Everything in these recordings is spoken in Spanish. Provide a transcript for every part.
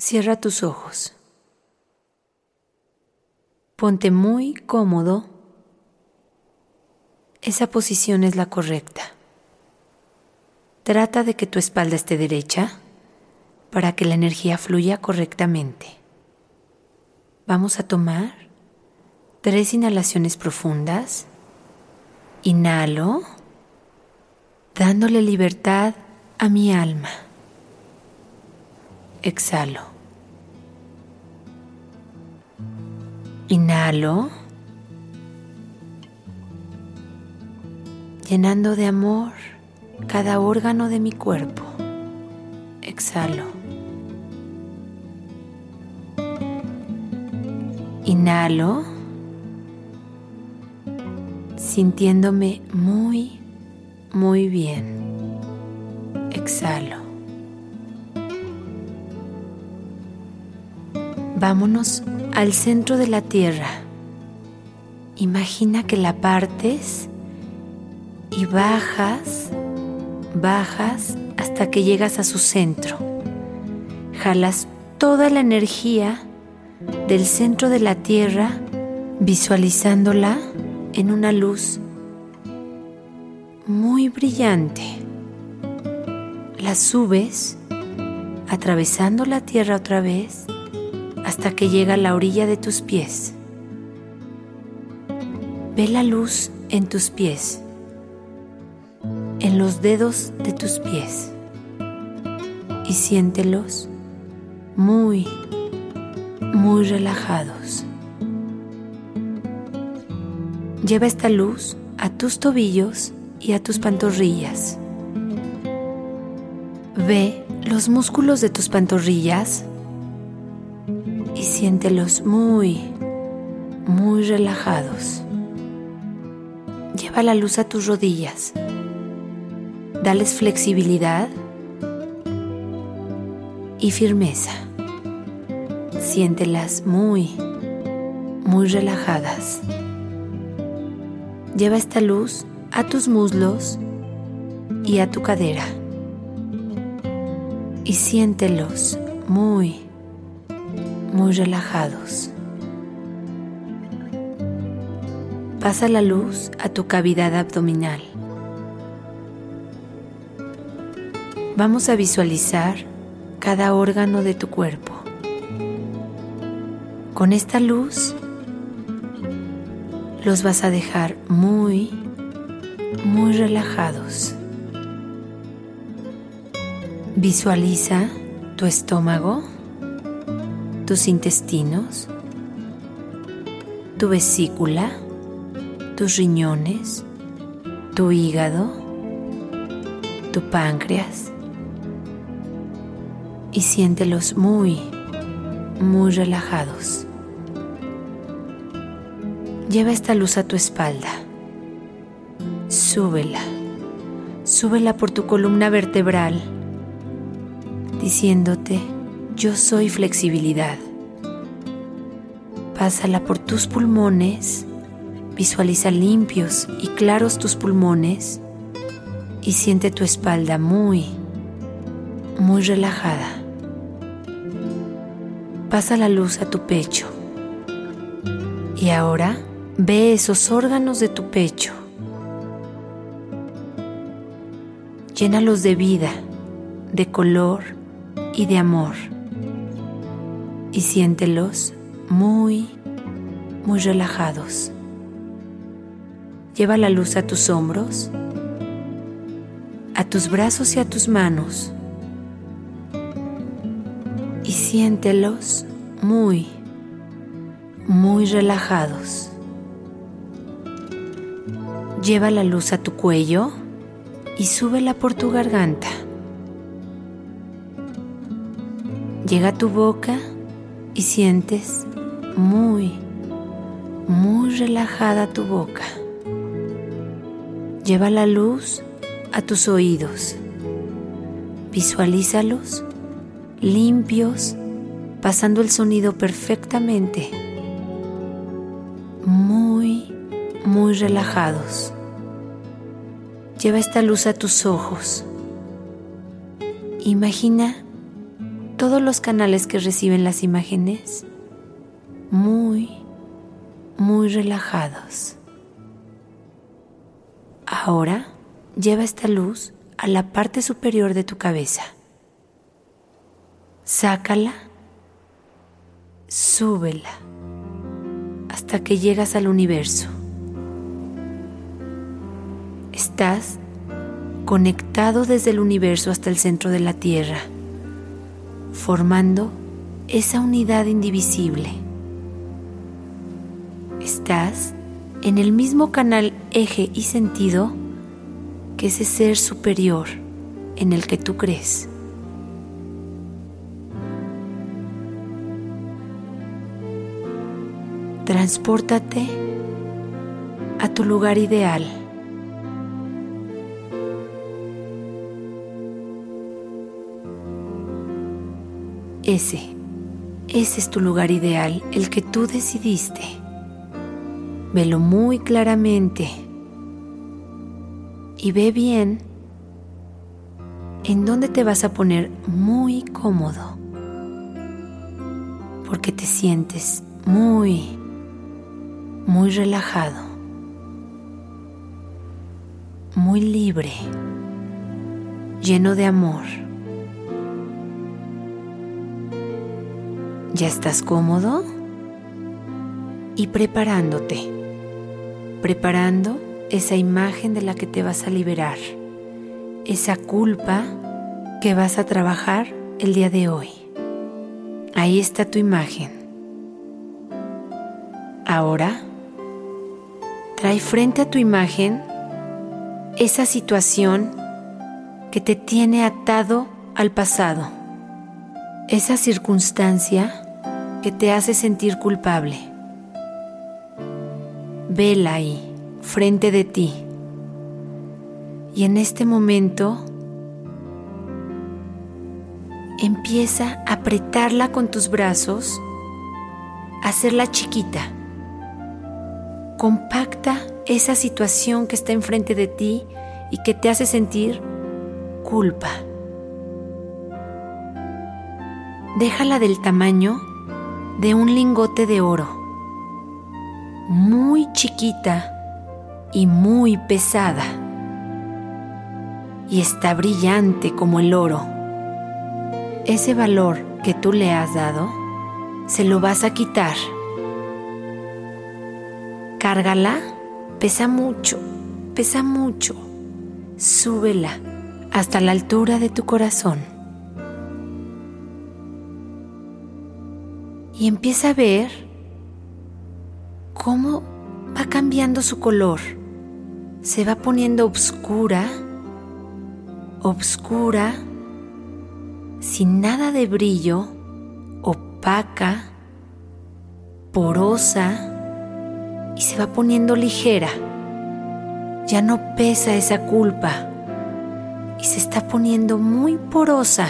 Cierra tus ojos. Ponte muy cómodo. Esa posición es la correcta. Trata de que tu espalda esté derecha para que la energía fluya correctamente. Vamos a tomar tres inhalaciones profundas. Inhalo, dándole libertad a mi alma. Exhalo. Inhalo, llenando de amor cada órgano de mi cuerpo. Exhalo. Inhalo, sintiéndome muy, muy bien. Exhalo. Vámonos al centro de la tierra. Imagina que la partes y bajas, bajas hasta que llegas a su centro. Jalas toda la energía del centro de la tierra visualizándola en una luz muy brillante. La subes atravesando la tierra otra vez hasta que llega a la orilla de tus pies. Ve la luz en tus pies, en los dedos de tus pies y siéntelos muy, muy relajados. Lleva esta luz a tus tobillos y a tus pantorrillas. Ve los músculos de tus pantorrillas siéntelos muy, muy relajados. Lleva la luz a tus rodillas. Dales flexibilidad y firmeza. Siéntelas muy, muy relajadas. Lleva esta luz a tus muslos y a tu cadera. Y siéntelos muy, muy relajados. Pasa la luz a tu cavidad abdominal. Vamos a visualizar cada órgano de tu cuerpo. Con esta luz los vas a dejar muy, muy relajados. Visualiza tu estómago tus intestinos, tu vesícula, tus riñones, tu hígado, tu páncreas y siéntelos muy, muy relajados. Lleva esta luz a tu espalda. Súbela. Súbela por tu columna vertebral, diciéndote, yo soy flexibilidad. Pásala por tus pulmones, visualiza limpios y claros tus pulmones y siente tu espalda muy, muy relajada. Pasa la luz a tu pecho y ahora ve esos órganos de tu pecho. Llénalos de vida, de color y de amor y siéntelos muy, muy relajados. Lleva la luz a tus hombros, a tus brazos y a tus manos y siéntelos muy, muy relajados. Lleva la luz a tu cuello y súbela por tu garganta. Llega a tu boca y sientes muy, muy relajada tu boca. Lleva la luz a tus oídos. Visualízalos limpios, pasando el sonido perfectamente. Muy, muy relajados. Lleva esta luz a tus ojos. Imagina todos los canales que reciben las imágenes muy, muy relajados. Ahora lleva esta luz a la parte superior de tu cabeza. Sácala, súbela hasta que llegas al universo. Estás conectado desde el universo hasta el centro de la Tierra, formando esa unidad indivisible. Estás en el mismo canal eje y sentido que ese ser superior en el que tú crees. Transpórtate a tu lugar ideal. Ese, ese es tu lugar ideal, el que tú decidiste. Velo muy claramente. Y ve bien en dónde te vas a poner muy cómodo, porque te sientes muy, muy relajado, muy libre, lleno de amor. ¿Ya estás cómodo? Y preparándote, preparando esa imagen de la que te vas a liberar, esa culpa que vas a trabajar el día de hoy. Ahí está tu imagen. Ahora, trae frente a tu imagen esa situación que te tiene atado al pasado esa circunstancia que te hace sentir culpable. Vela ahí, frente de ti. Y en este momento empieza a apretarla con tus brazos, hacerla chiquita. Compacta esa situación que está enfrente de ti y que te hace sentir culpa déjala del tamaño de un lingote de oro, muy chiquita y muy pesada, y está brillante como el oro. Ese valor que tú le has dado, se lo vas a quitar. Cárgala, pesa mucho, pesa mucho. Súbela hasta la altura de tu corazón. Y empieza a ver cómo va cambiando su color. Se va poniendo oscura, oscura, sin nada de brillo, opaca, porosa y se va poniendo ligera. Ya no pesa esa culpa y se está poniendo muy porosa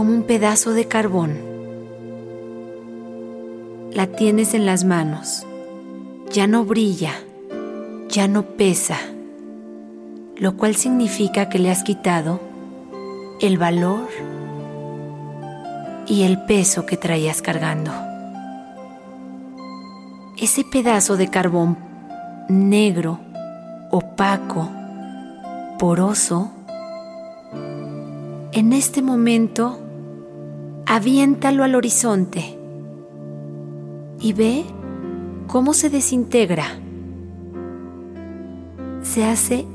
como un pedazo de carbón. La tienes en las manos, ya no brilla, ya no pesa, lo cual significa que le has quitado el valor y el peso que traías cargando. Ese pedazo de carbón negro, opaco, poroso, en este momento, aviéntalo al horizonte y ve cómo se desintegra. Se hace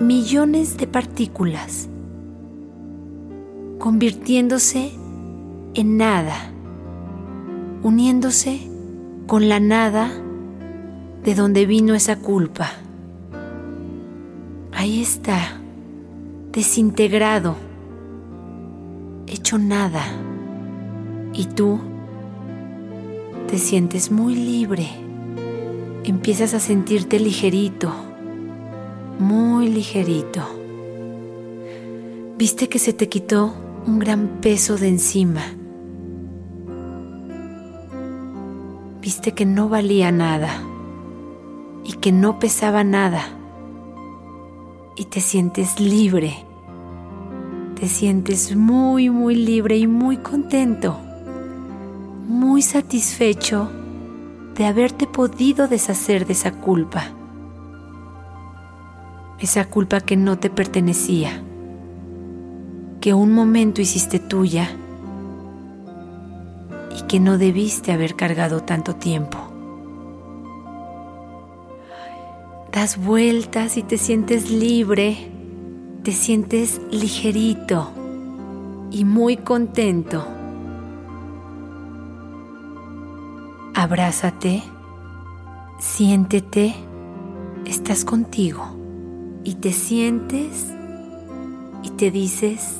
millones de partículas, convirtiéndose en nada, uniéndose con la nada de donde vino esa culpa. Ahí está desintegrado, hecho nada. Y tú te sientes muy libre. Empiezas a sentirte ligerito, muy ligerito. Viste que se te quitó un gran peso de encima. Viste que no valía nada y que no pesaba nada y te sientes libre, te sientes muy, muy libre y muy contento, muy satisfecho de haberte podido deshacer de esa culpa, esa culpa que no te pertenecía, que un momento hiciste tuya y que no debiste haber cargado tanto tiempo. Das vueltas y te sientes libre, te sientes ligerito y muy contento. Abrázate, siéntete, estás contigo y te sientes y te dices,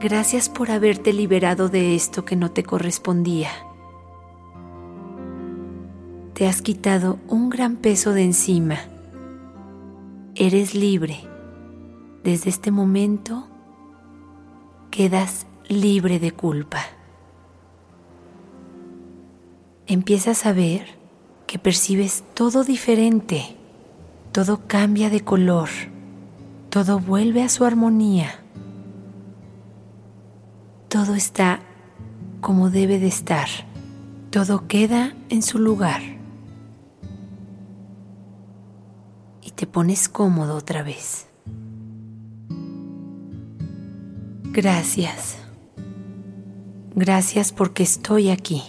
gracias por haberte liberado de esto que no te correspondía. Te has quitado un gran peso de encima. Eres libre. Desde este momento quedas libre de culpa. Empiezas a ver que percibes todo diferente, todo cambia de color, todo vuelve a su armonía, todo está como debe de estar, todo queda en su lugar. Te pones cómodo otra vez. Gracias. Gracias porque estoy aquí.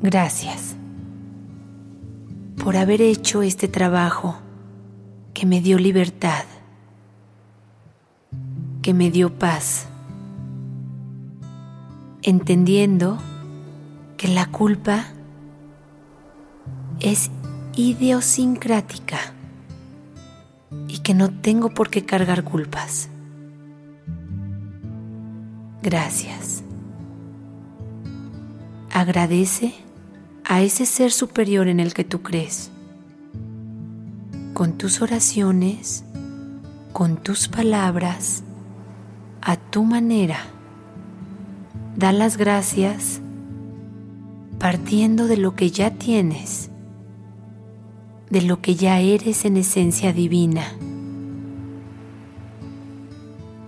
Gracias por haber hecho este trabajo que me dio libertad, que me dio paz, entendiendo que la culpa es idiosincrática y que no tengo por qué cargar culpas. Gracias. Agradece a ese ser superior en el que tú crees. Con tus oraciones, con tus palabras, a tu manera. Da las gracias partiendo de lo que ya tienes, de lo que ya eres en esencia divina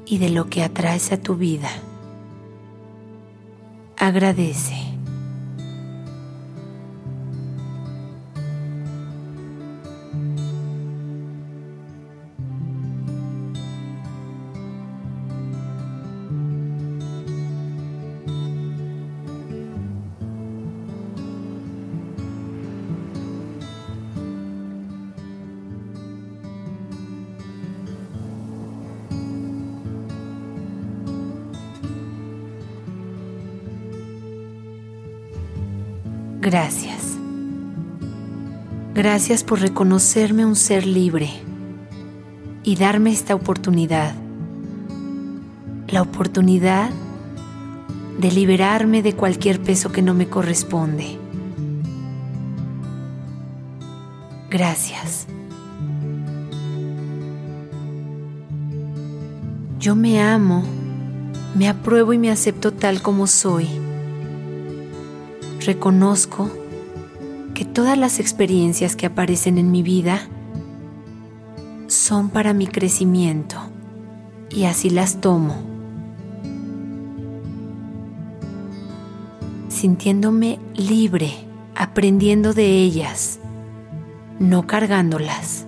y de lo que atraes a tu vida. Agradece. Gracias. Gracias por reconocerme un ser libre y darme esta oportunidad. La oportunidad de liberarme de cualquier peso que no me corresponde. Gracias. Yo me amo, me apruebo y me acepto tal como soy reconozco que todas las experiencias que aparecen en mi vida son para mi crecimiento y así las tomo, sintiéndome libre, aprendiendo de ellas, no cargándolas.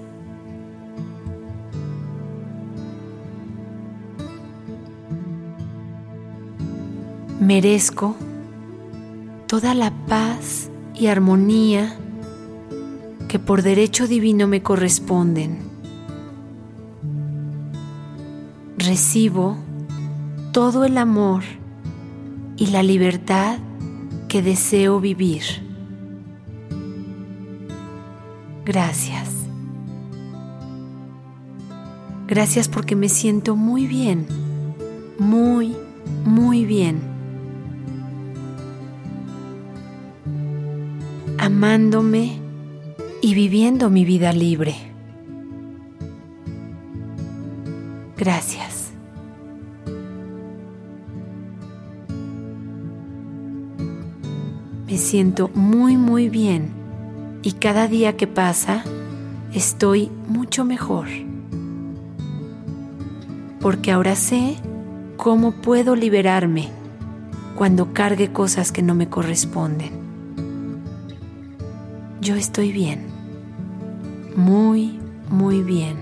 Merezco toda la paz y armonía que por derecho divino me corresponden. Recibo todo el amor y la libertad que deseo vivir. Gracias. Gracias porque me siento muy bien, muy, muy bien. Amándome y viviendo mi vida libre. Gracias. Me siento muy muy bien y cada día que pasa estoy mucho mejor. porque ahora sé cómo puedo liberarme cuando cargue cosas que no me corresponden. Yo estoy bien, muy, muy bien.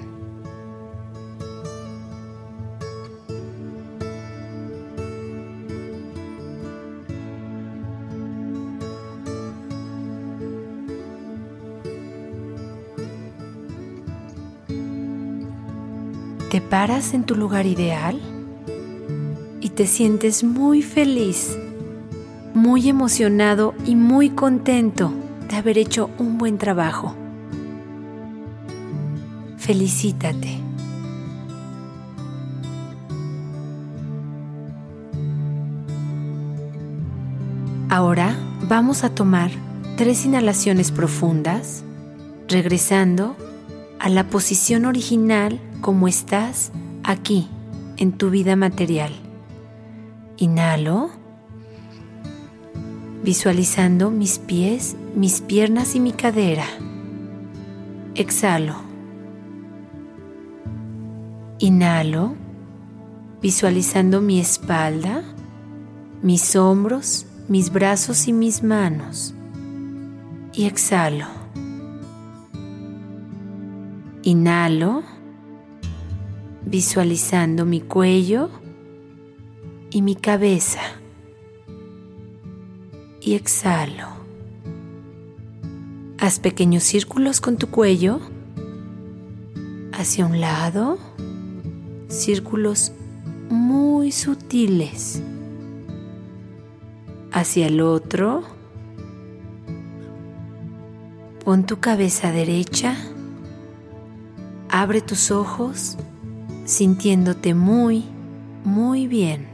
Te paras en tu lugar ideal y te sientes muy feliz, muy emocionado y muy contento de haber hecho un buen trabajo. Felicítate. Ahora vamos a tomar tres inhalaciones profundas, regresando a la posición original como estás aquí en tu vida material. Inhalo, visualizando mis pies, mis piernas y mi cadera. Exhalo. Inhalo, visualizando mi espalda, mis hombros, mis brazos y mis manos. Y exhalo. Inhalo, visualizando mi cuello y mi cabeza. Y exhalo. Haz pequeños círculos con tu cuello hacia un lado, círculos muy sutiles. Hacia el otro, pon tu cabeza derecha Abre tus ojos sintiéndote muy, muy bien.